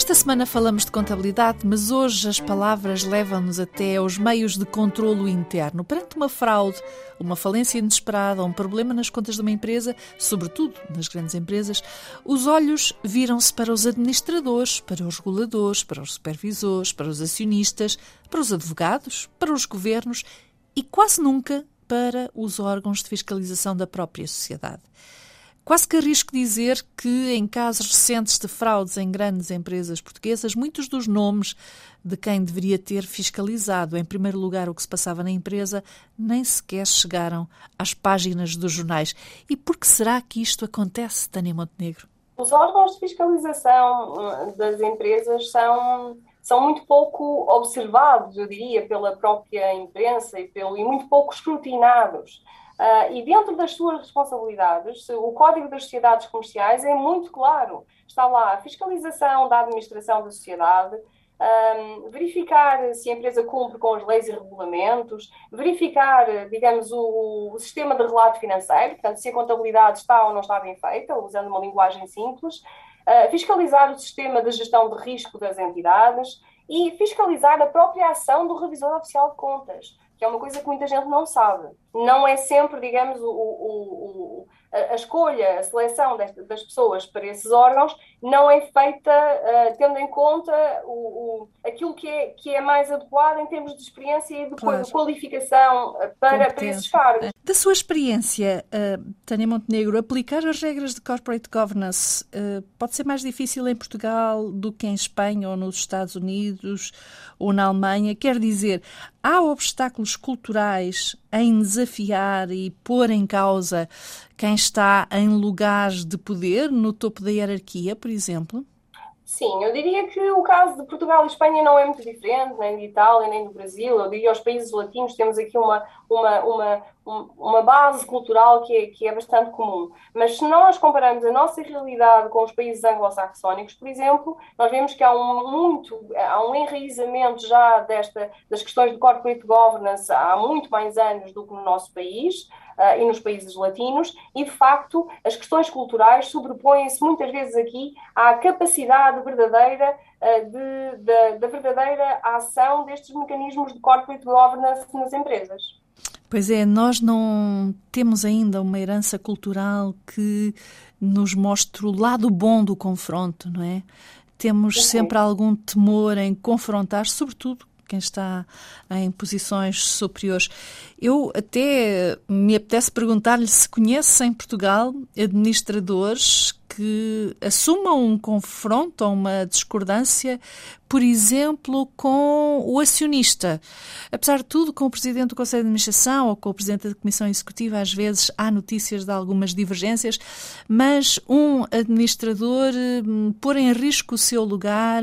Esta semana falamos de contabilidade, mas hoje as palavras levam-nos até aos meios de controlo interno. Perante uma fraude, uma falência inesperada, um problema nas contas de uma empresa, sobretudo nas grandes empresas, os olhos viram-se para os administradores, para os reguladores, para os supervisores, para os acionistas, para os advogados, para os governos e quase nunca para os órgãos de fiscalização da própria sociedade. Quase que arrisco dizer que, em casos recentes de fraudes em grandes empresas portuguesas, muitos dos nomes de quem deveria ter fiscalizado, em primeiro lugar, o que se passava na empresa, nem sequer chegaram às páginas dos jornais. E por que será que isto acontece, Tânia Montenegro? Os órgãos de fiscalização uh, das empresas são, são muito pouco observados, eu diria, pela própria imprensa e, pelo, e muito pouco escrutinados. Uh, e dentro das suas responsabilidades, o Código das Sociedades Comerciais é muito claro. Está lá a fiscalização da administração da sociedade, um, verificar se a empresa cumpre com as leis e regulamentos, verificar, digamos, o, o, sistema de relato financeiro, portanto, se a contabilidade está ou não está bem feita, usando uma linguagem simples, uh, fiscalizar o sistema de gestão de risco das entidades e fiscalizar a própria ação do revisor oficial de contas que é uma coisa que muita gente não sabe. Não é sempre, digamos, o, o, o, a, escolha, a seleção desta, das pessoas para esses órgãos não é feita uh, tendo em conta aquilo que é, que é mais adequado em termos de experiência e de claro. qualificação eh, para, para esses cargos. Da sua experiência, uh, Tânia Montenegro, aplicar as regras de corporate governance uh, pode ser mais difícil em Portugal do que em Espanha ou nos Estados Unidos ou na Alemanha? Quer dizer, há obstáculos culturais em desafiar e pôr em causa quem está em lugares de poder no topo da hierarquia, por exemplo? Sim, eu diria que o caso de Portugal e Espanha não é muito diferente, nem de Itália, nem do Brasil. Eu diria os países latinos temos aqui uma, uma, uma, uma base cultural que é, que é bastante comum. Mas se nós compararmos a nossa realidade com os países anglo-saxónicos, por exemplo, nós vemos que há um muito, há um enraizamento já desta, das questões de corporate governance há muito mais anos do que no nosso país e nos países latinos, e de facto as questões culturais sobrepõem-se muitas vezes aqui à capacidade verdadeira de, de, da verdadeira ação destes mecanismos de corporate governance nas empresas. Pois é, nós não temos ainda uma herança cultural que nos mostre o lado bom do confronto, não é? Temos sempre algum temor em confrontar, sobretudo quem está em posições superiores. Eu até me apetece perguntar-lhe se conhece em Portugal administradores que assumam um confronto ou uma discordância, por exemplo, com o acionista. Apesar de tudo, com o presidente do Conselho de Administração ou com o presidente da Comissão Executiva, às vezes há notícias de algumas divergências, mas um administrador hum, pôr em risco o seu lugar,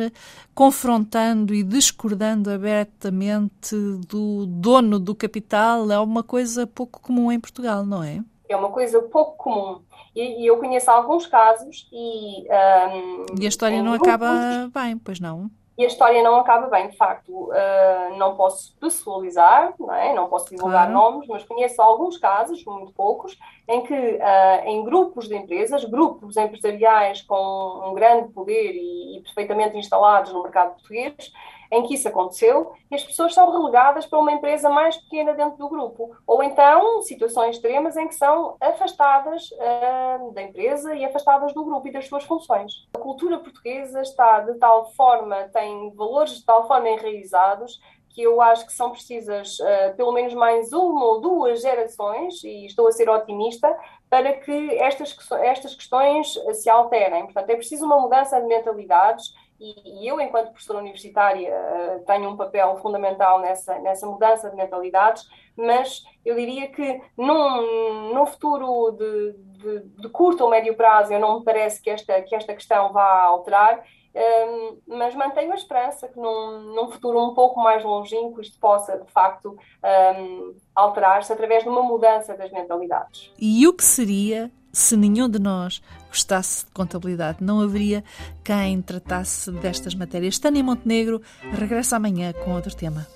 confrontando e discordando abertamente do dono do capital, é uma coisa pouco comum em Portugal, não é? É uma coisa pouco comum. E, e eu conheço alguns casos e. Um, e a história não grupos, acaba bem, pois não? E a história não acaba bem, de facto. Uh, não posso pessoalizar, não, é? não posso divulgar claro. nomes, mas conheço alguns casos, muito poucos, em que uh, em grupos de empresas, grupos empresariais com um grande poder e, e perfeitamente instalados no mercado português, em que isso aconteceu e as pessoas são relegadas para uma empresa mais pequena dentro do grupo. Ou então situações extremas em que são afastadas uh, da empresa e afastadas do grupo e das suas funções. A cultura portuguesa está de tal forma, tem valores de tal forma enraizados que eu acho que são precisas uh, pelo menos mais uma ou duas gerações, e estou a ser otimista, para que estas, estas questões se alterem. Portanto, é preciso uma mudança de mentalidades e, e eu, enquanto professora universitária, uh, tenho um papel fundamental nessa, nessa mudança de mentalidades, mas eu diria que num, num futuro de, de, de, curto ou médio prazo, eu não me parece que esta, que esta questão vá alterar, um, ehm, mas mantenho a esperança que num, num, futuro um pouco mais longínquo isto possa, de facto, um, ehm, alterar-se através de uma mudança das mentalidades. E o que seria se nenhum de nós gostasse de contabilidade, não haveria quem tratasse destas matérias. Tânia Montenegro regressa amanhã com outro tema.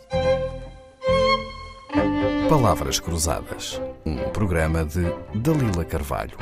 Palavras Cruzadas, um programa de Dalila Carvalho.